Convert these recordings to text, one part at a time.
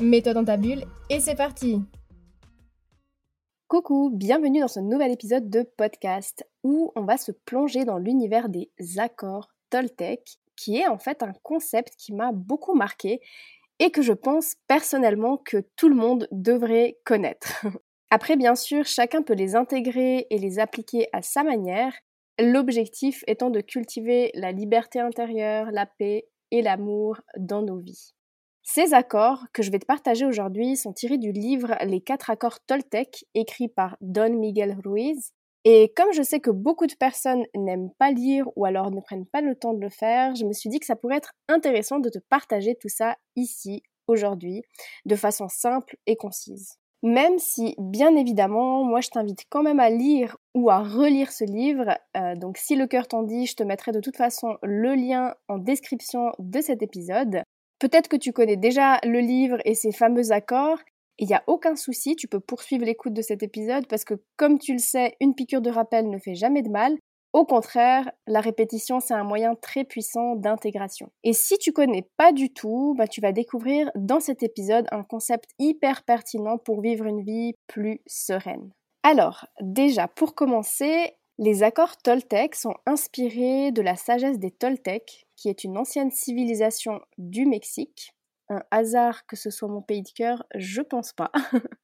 Mets-toi dans ta bulle et c'est parti Coucou, bienvenue dans ce nouvel épisode de podcast où on va se plonger dans l'univers des accords Toltec, qui est en fait un concept qui m'a beaucoup marqué et que je pense personnellement que tout le monde devrait connaître. Après, bien sûr, chacun peut les intégrer et les appliquer à sa manière, l'objectif étant de cultiver la liberté intérieure, la paix et l'amour dans nos vies. Ces accords que je vais te partager aujourd'hui sont tirés du livre Les quatre accords Toltec, écrit par Don Miguel Ruiz. Et comme je sais que beaucoup de personnes n'aiment pas lire ou alors ne prennent pas le temps de le faire, je me suis dit que ça pourrait être intéressant de te partager tout ça ici, aujourd'hui, de façon simple et concise. Même si, bien évidemment, moi je t'invite quand même à lire ou à relire ce livre. Euh, donc si le cœur t'en dit, je te mettrai de toute façon le lien en description de cet épisode. Peut-être que tu connais déjà le livre et ses fameux accords. Il n'y a aucun souci, tu peux poursuivre l'écoute de cet épisode parce que comme tu le sais, une piqûre de rappel ne fait jamais de mal. Au contraire, la répétition, c'est un moyen très puissant d'intégration. Et si tu connais pas du tout, bah, tu vas découvrir dans cet épisode un concept hyper pertinent pour vivre une vie plus sereine. Alors, déjà, pour commencer, les accords Toltec sont inspirés de la sagesse des Toltecs, qui est une ancienne civilisation du Mexique, un hasard que ce soit mon pays de cœur, je pense pas.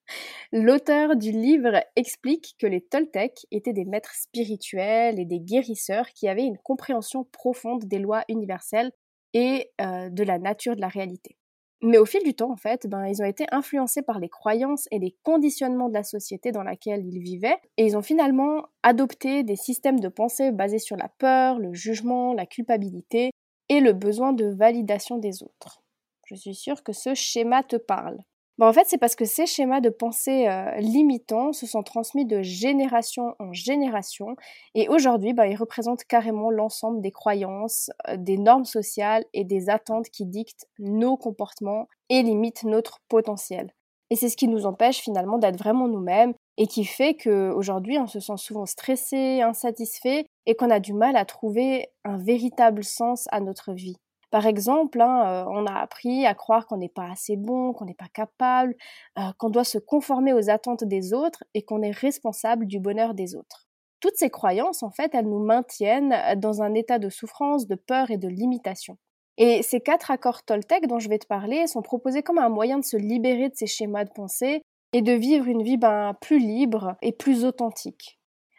L'auteur du livre explique que les Toltecs étaient des maîtres spirituels et des guérisseurs qui avaient une compréhension profonde des lois universelles et euh, de la nature de la réalité. Mais au fil du temps, en fait, ben, ils ont été influencés par les croyances et les conditionnements de la société dans laquelle ils vivaient, et ils ont finalement adopté des systèmes de pensée basés sur la peur, le jugement, la culpabilité et le besoin de validation des autres. Je suis sûre que ce schéma te parle. en fait, c'est parce que ces schémas de pensée euh, limitants se sont transmis de génération en génération et aujourd'hui, bah, ils représentent carrément l'ensemble des croyances, euh, des normes sociales et des attentes qui dictent nos comportements et limitent notre potentiel. Et c'est ce qui nous empêche finalement d'être vraiment nous-mêmes et qui fait qu'aujourd'hui, on se sent souvent stressé, insatisfait et qu'on a du mal à trouver un véritable sens à notre vie. Par exemple, hein, euh, on a appris à croire qu'on n'est pas assez bon, qu'on n'est pas capable, euh, qu'on doit se conformer aux attentes des autres et qu'on est responsable du bonheur des autres. Toutes ces croyances, en fait, elles nous maintiennent euh, dans un état de souffrance, de peur et de limitation. Et ces quatre accords Toltec dont je vais te parler sont proposés comme un moyen de se libérer de ces schémas de pensée et de vivre une vie ben, plus libre et plus authentique.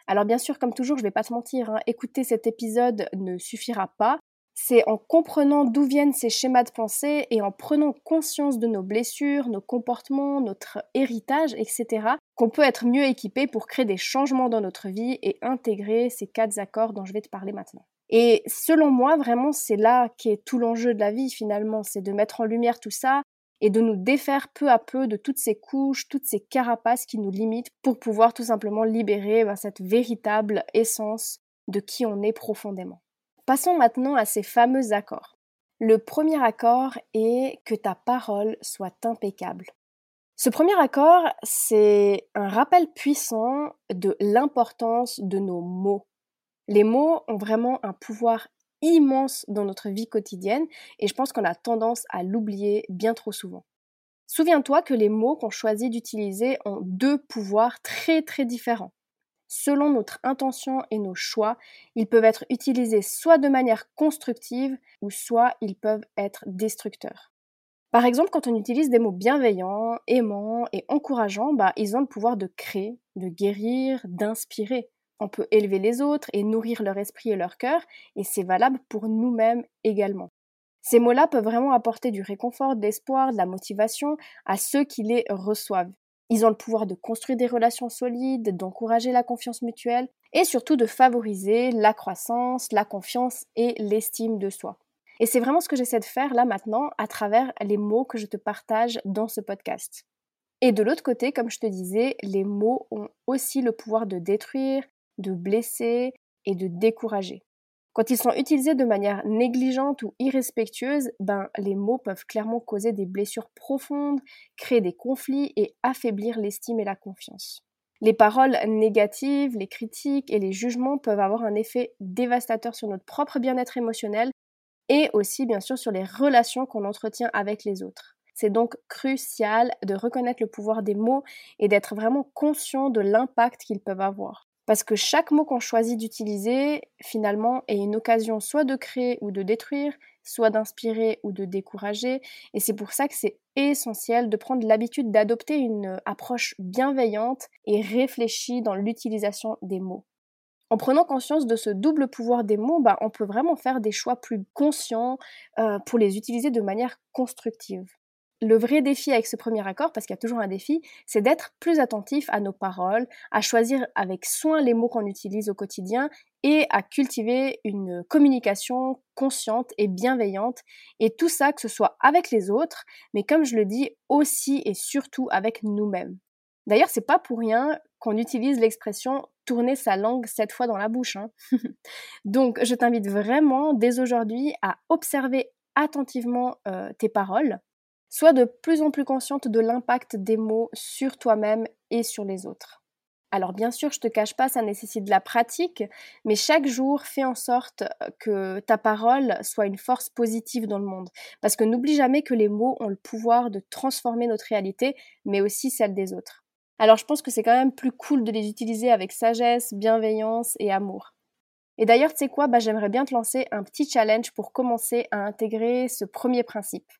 Alors bien sûr, comme toujours, je vais pas te mentir, hein, écouter cet épisode ne suffira pas, c'est en comprenant d'où viennent ces schémas de pensée et en prenant conscience de nos blessures, nos comportements, notre héritage, etc., qu'on peut être mieux équipé pour créer des changements dans notre vie et intégrer ces quatre accords dont je vais te parler maintenant. Et selon moi, vraiment, c'est là qu'est tout l'enjeu de la vie finalement, c'est de mettre en lumière tout ça et de nous défaire peu à peu de toutes ces couches, toutes ces carapaces qui nous limitent pour pouvoir tout simplement libérer ben, cette véritable essence de qui on est profondément. Passons maintenant à ces fameux accords. Le premier accord est que ta parole soit impeccable. Ce premier accord, c'est un rappel puissant de l'importance de nos mots. Les mots ont vraiment un pouvoir immense dans notre vie quotidienne et je pense qu'on a tendance à l'oublier bien trop souvent. Souviens-toi que les mots qu'on choisit d'utiliser ont deux pouvoirs très très différents. Selon notre intention et nos choix, ils peuvent être utilisés soit de manière constructive ou soit ils peuvent être destructeurs. Par exemple, quand on utilise des mots bienveillants, aimants et encourageants, bah, ils ont le pouvoir de créer, de guérir, d'inspirer. On peut élever les autres et nourrir leur esprit et leur cœur, et c'est valable pour nous-mêmes également. Ces mots-là peuvent vraiment apporter du réconfort, de l'espoir, de la motivation à ceux qui les reçoivent. Ils ont le pouvoir de construire des relations solides, d'encourager la confiance mutuelle et surtout de favoriser la croissance, la confiance et l'estime de soi. Et c'est vraiment ce que j'essaie de faire là maintenant à travers les mots que je te partage dans ce podcast. Et de l'autre côté, comme je te disais, les mots ont aussi le pouvoir de détruire, de blesser et de décourager. Quand ils sont utilisés de manière négligente ou irrespectueuse, ben, les mots peuvent clairement causer des blessures profondes, créer des conflits et affaiblir l'estime et la confiance. Les paroles négatives, les critiques et les jugements peuvent avoir un effet dévastateur sur notre propre bien-être émotionnel et aussi bien sûr sur les relations qu'on entretient avec les autres. C'est donc crucial de reconnaître le pouvoir des mots et d'être vraiment conscient de l'impact qu'ils peuvent avoir. Parce que chaque mot qu'on choisit d'utiliser, finalement, est une occasion soit de créer ou de détruire, soit d'inspirer ou de décourager. Et c'est pour ça que c'est essentiel de prendre l'habitude d'adopter une approche bienveillante et réfléchie dans l'utilisation des mots. En prenant conscience de ce double pouvoir des mots, bah, on peut vraiment faire des choix plus conscients euh, pour les utiliser de manière constructive le vrai défi avec ce premier accord, parce qu'il y a toujours un défi, c'est d'être plus attentif à nos paroles, à choisir avec soin les mots qu'on utilise au quotidien et à cultiver une communication consciente et bienveillante. Et tout ça, que ce soit avec les autres, mais comme je le dis, aussi et surtout avec nous-mêmes. D'ailleurs, c'est pas pour rien qu'on utilise l'expression tourner sa langue sept fois dans la bouche. Hein. Donc, je t'invite vraiment dès aujourd'hui à observer attentivement euh, tes paroles Sois de plus en plus consciente de l'impact des mots sur toi-même et sur les autres. Alors bien sûr, je te cache pas, ça nécessite de la pratique, mais chaque jour, fais en sorte euh, que ta parole soit une force positive dans le monde. Parce que n'oublie jamais que les mots ont le pouvoir de transformer notre réalité, mais aussi celle des autres. Alors je pense que c'est quand même plus cool de les utiliser avec sagesse, bienveillance et amour. Et d'ailleurs, tu sais quoi, bah, j'aimerais bien te lancer un petit challenge pour commencer à intégrer ce premier principe.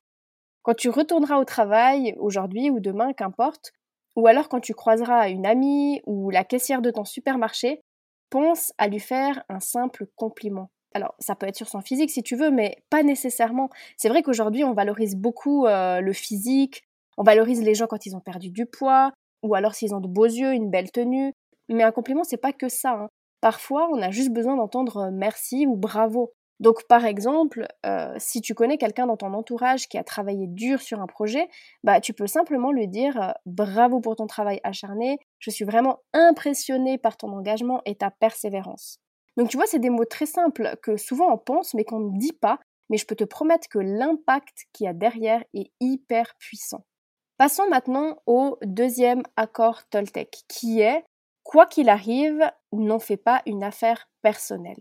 Quand tu retourneras au travail, aujourd'hui ou demain, qu'importe, ou alors quand tu croiseras une amie ou la caissière de ton supermarché, pense à lui faire un simple compliment. Alors, ça peut être sur son physique si tu veux, mais pas nécessairement. C'est vrai qu'aujourd'hui, on valorise beaucoup euh, le physique, on valorise les gens quand ils ont perdu du poids, ou alors s'ils ont de beaux yeux, une belle tenue. Mais un compliment, c'est pas que ça. Hein. Parfois, on a juste besoin d'entendre euh, merci ou bravo. Donc par exemple, euh, si tu connais quelqu'un dans ton entourage qui a travaillé dur sur un projet, bah tu peux simplement lui dire euh, bravo pour ton travail acharné, je suis vraiment impressionné par ton engagement et ta persévérance. Donc tu vois, c'est des mots très simples que souvent on pense mais qu'on ne dit pas, mais je peux te promettre que l'impact qu'il y a derrière est hyper puissant. Passons maintenant au deuxième accord Toltec, qui est quoi qu'il arrive, n'en fais pas une affaire personnelle.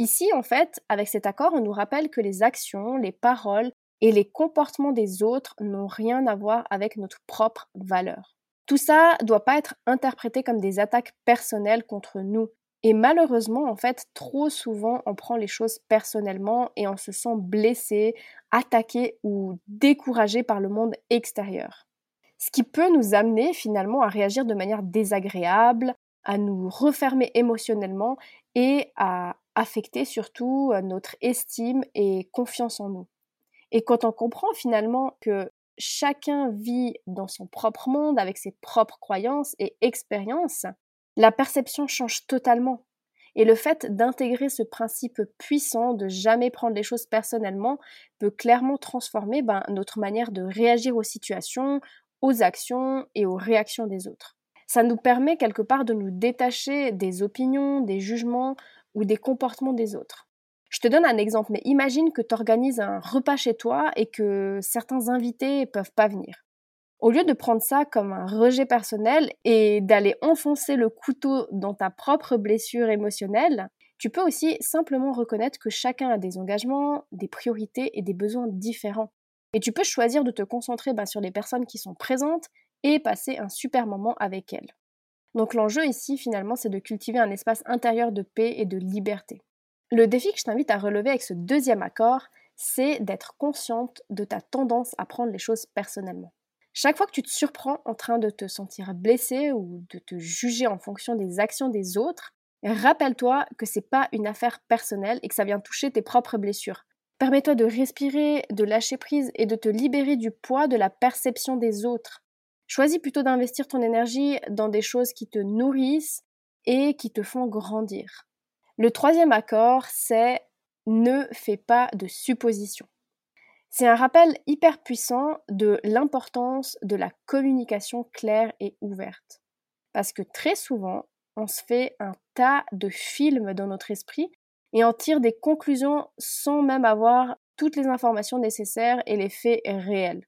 Ici, en fait, avec cet accord, on nous rappelle que les actions, les paroles et les comportements des autres n'ont rien à voir avec notre propre valeur. Tout ça ne doit pas être interprété comme des attaques personnelles contre nous. Et malheureusement, en fait, trop souvent, on prend les choses personnellement et on se sent blessé, attaqué ou découragé par le monde extérieur. Ce qui peut nous amener finalement à réagir de manière désagréable, à nous refermer émotionnellement et à affecter surtout euh, notre estime et confiance en nous. Et quand on comprend finalement que chacun vit dans son propre monde avec ses propres croyances et expériences, la perception change totalement. Et le fait d'intégrer ce principe puissant de jamais prendre les choses personnellement peut clairement transformer ben, notre manière de réagir aux situations, aux actions et aux réactions des autres. Ça nous permet quelque part de nous détacher des opinions, des jugements ou des comportements des autres. Je te donne un exemple, mais imagine que tu organises un repas chez toi et que certains invités peuvent pas venir. Au lieu de prendre ça comme un rejet personnel et d'aller enfoncer le couteau dans ta propre blessure émotionnelle, tu peux aussi simplement reconnaître que chacun a des engagements, des priorités et des besoins différents. Et tu peux choisir de te concentrer ben, sur les personnes qui sont présentes et passer un super moment avec elles. Donc l'enjeu ici finalement c'est de cultiver un espace intérieur de paix et de liberté. Le défi que je t'invite à relever avec ce deuxième accord, c'est d'être consciente de ta tendance à prendre les choses personnellement. Chaque fois que tu te surprends en train de te sentir blessé ou de te juger en fonction des actions des autres, rappelle-toi que c'est pas une affaire personnelle et que ça vient toucher tes propres blessures. Permets-toi de respirer, de lâcher prise et de te libérer du poids de la perception des autres. Choisis plutôt d'investir ton énergie dans des choses qui te nourrissent et qui te font grandir. Le troisième accord, c'est ne fais pas de suppositions. C'est un rappel hyper puissant de l'importance de la communication claire et ouverte. Parce que très souvent, on se fait un tas de films dans notre esprit et en tire des conclusions sans même avoir toutes les informations nécessaires et les faits réels.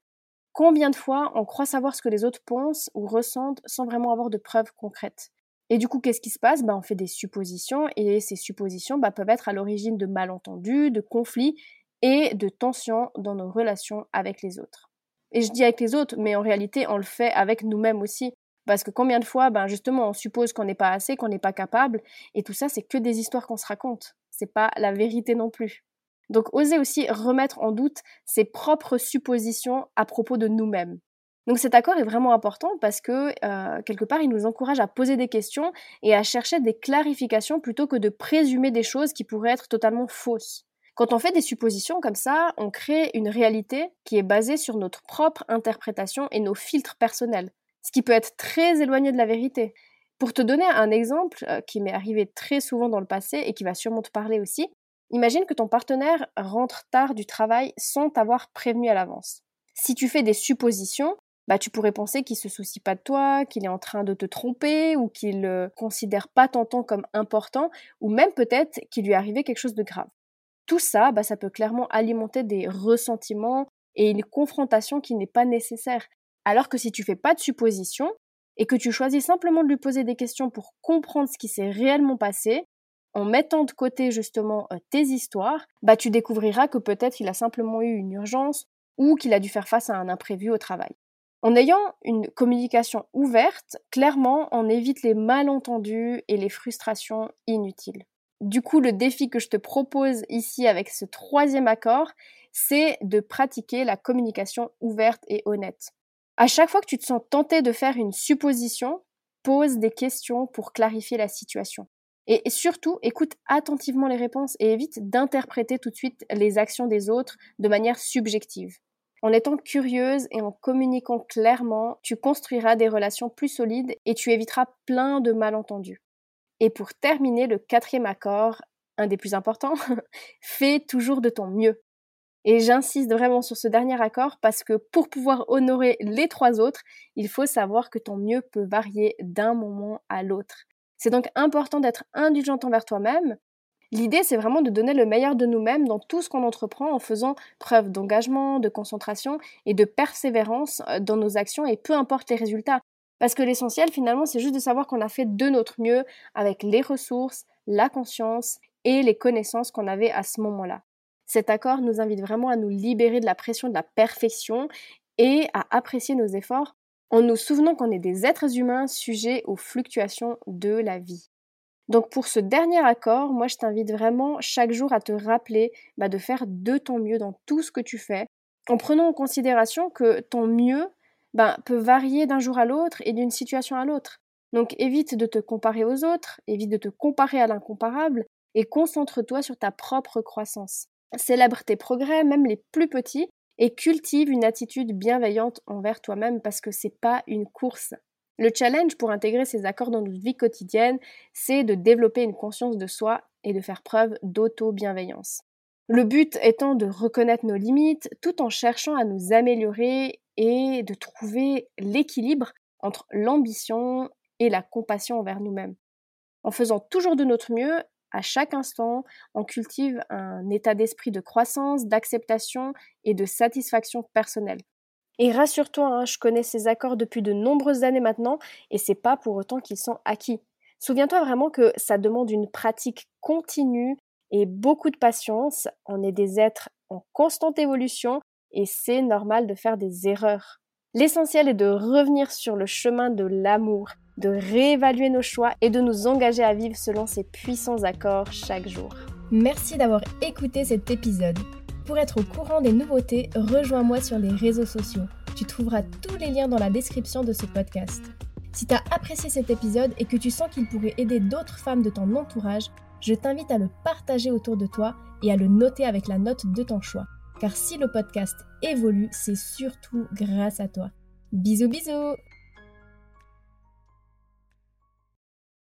Combien de fois on croit savoir ce que les autres pensent ou ressentent sans vraiment avoir de preuves concrètes Et du coup, qu'est-ce qui se passe? Bah, On fait des suppositions et ces suppositions bah, peuvent être à l'origine de malentendus, de conflits et de tensions dans nos relations avec les autres. Et je dis avec les autres, mais en réalité, on le fait avec nous-mêmes aussi. Parce que combien de fois, ben justement, on suppose qu'on n'est pas assez, qu'on n'est pas capable, et tout ça, c'est que des histoires qu'on se raconte. C'est pas la vérité non plus. Donc, oser aussi remettre en doute ses propres suppositions à propos de nous-mêmes. Donc cet accord est vraiment important parce que euh, quelque part il nous encourage à poser des questions et à chercher des clarifications plutôt que de présumer des choses qui pourraient être totalement fausses. Quand on fait des suppositions comme ça, on crée une réalité qui est basée sur notre propre interprétation et nos filtres personnels ce qui peut être très éloigné de la vérité. Pour te donner un exemple euh, qui m'est arrivé très souvent dans le passé et qui va sûrement te parler aussi, imagine que ton partenaire rentre tard du travail sans t'avoir prévenu à l'avance. Si tu fais des suppositions, bah tu pourrais penser qu'il se soucie pas de toi, qu'il est en train de te tromper ou qu'il ne euh, considère pas ton temps comme important ou même peut-être qu'il lui est arrivé quelque chose de grave. Tout ça, bah, ça peut clairement alimenter des ressentiments et une confrontation qui n'est pas nécessaire. Alors que si tu fais pas de suppositions et que tu choisis simplement de lui poser des questions pour comprendre ce qui s'est réellement passé, en mettant de côté justement euh, tes histoires, bah tu découvriras que peut-être il a simplement eu une urgence ou qu'il a dû faire face à un imprévu au travail. En ayant une communication ouverte, clairement, on évite les malentendus et les frustrations inutiles. Du coup, le défi que je te propose ici avec ce troisième accord, c'est de pratiquer la communication ouverte et honnête. À chaque fois que tu te sens tenté de faire une supposition, pose des questions pour clarifier la situation. Et surtout, écoute attentivement les réponses et évite d'interpréter tout de suite les actions des autres de manière subjective. En étant curieuse et en communiquant clairement, tu construiras des relations plus solides et tu éviteras plein de malentendus. Et pour terminer, le quatrième accord, un des plus importants, fais toujours de ton mieux. Et j'insiste vraiment sur ce dernier accord parce que pour pouvoir honorer les trois autres, il faut savoir que ton mieux peut varier d'un moment à l'autre. C'est donc important d'être indulgente envers toi-même. L'idée, c'est vraiment de donner le meilleur de nous-mêmes dans tout ce qu'on entreprend en faisant preuve d'engagement, de concentration et de persévérance euh, dans nos actions et peu importe les résultats. Parce que l'essentiel, finalement, c'est juste de savoir qu'on a fait de notre mieux avec les ressources, la conscience et les connaissances qu'on avait à ce moment-là. Cet accord nous invite vraiment à nous libérer de la pression de la perfection et à apprécier nos efforts en nous souvenant qu'on est des êtres humains sujets aux fluctuations de la vie. Donc pour ce dernier accord, moi je t'invite vraiment chaque jour à te rappeler bah, de faire de ton mieux dans tout ce que tu fais, en prenant en considération que ton mieux bah, peut varier d'un jour à l'autre et d'une situation à l'autre. Donc évite de te comparer aux autres, évite de te comparer à l'incomparable et concentre-toi sur ta propre croissance. Célèbre tes progrès, même les plus petits, et cultive une attitude bienveillante envers toi-même parce que c'est pas une course. Le challenge pour intégrer ces accords dans notre vie quotidienne, c'est de développer une conscience de soi et de faire preuve d'auto-bienveillance. Le but étant de reconnaître nos limites tout en cherchant à nous améliorer et de trouver l'équilibre entre l'ambition et la compassion envers nous-mêmes. En faisant toujours de notre mieux, à chaque instant, on cultive un état d'esprit de croissance, d'acceptation et de satisfaction personnelle. Et rassure-toi, hein, je connais ces accords depuis de nombreuses années maintenant et c'est pas pour autant qu'ils sont acquis. Souviens-toi vraiment que ça demande une pratique continue et beaucoup de patience. On est des êtres en constante évolution et c'est normal de faire des erreurs. L'essentiel est de revenir sur le chemin de l'amour de réévaluer nos choix et de nous engager à vivre selon ces puissants accords chaque jour. Merci d'avoir écouté cet épisode. Pour être au courant des nouveautés, rejoins-moi sur les réseaux sociaux. Tu trouveras tous les liens dans la description de ce podcast. Si tu as apprécié cet épisode et que tu sens qu'il pourrait aider d'autres femmes de ton entourage, je t'invite à le partager autour de toi et à le noter avec la note de ton choix. Car si le podcast évolue, c'est surtout grâce à toi. Bisous bisous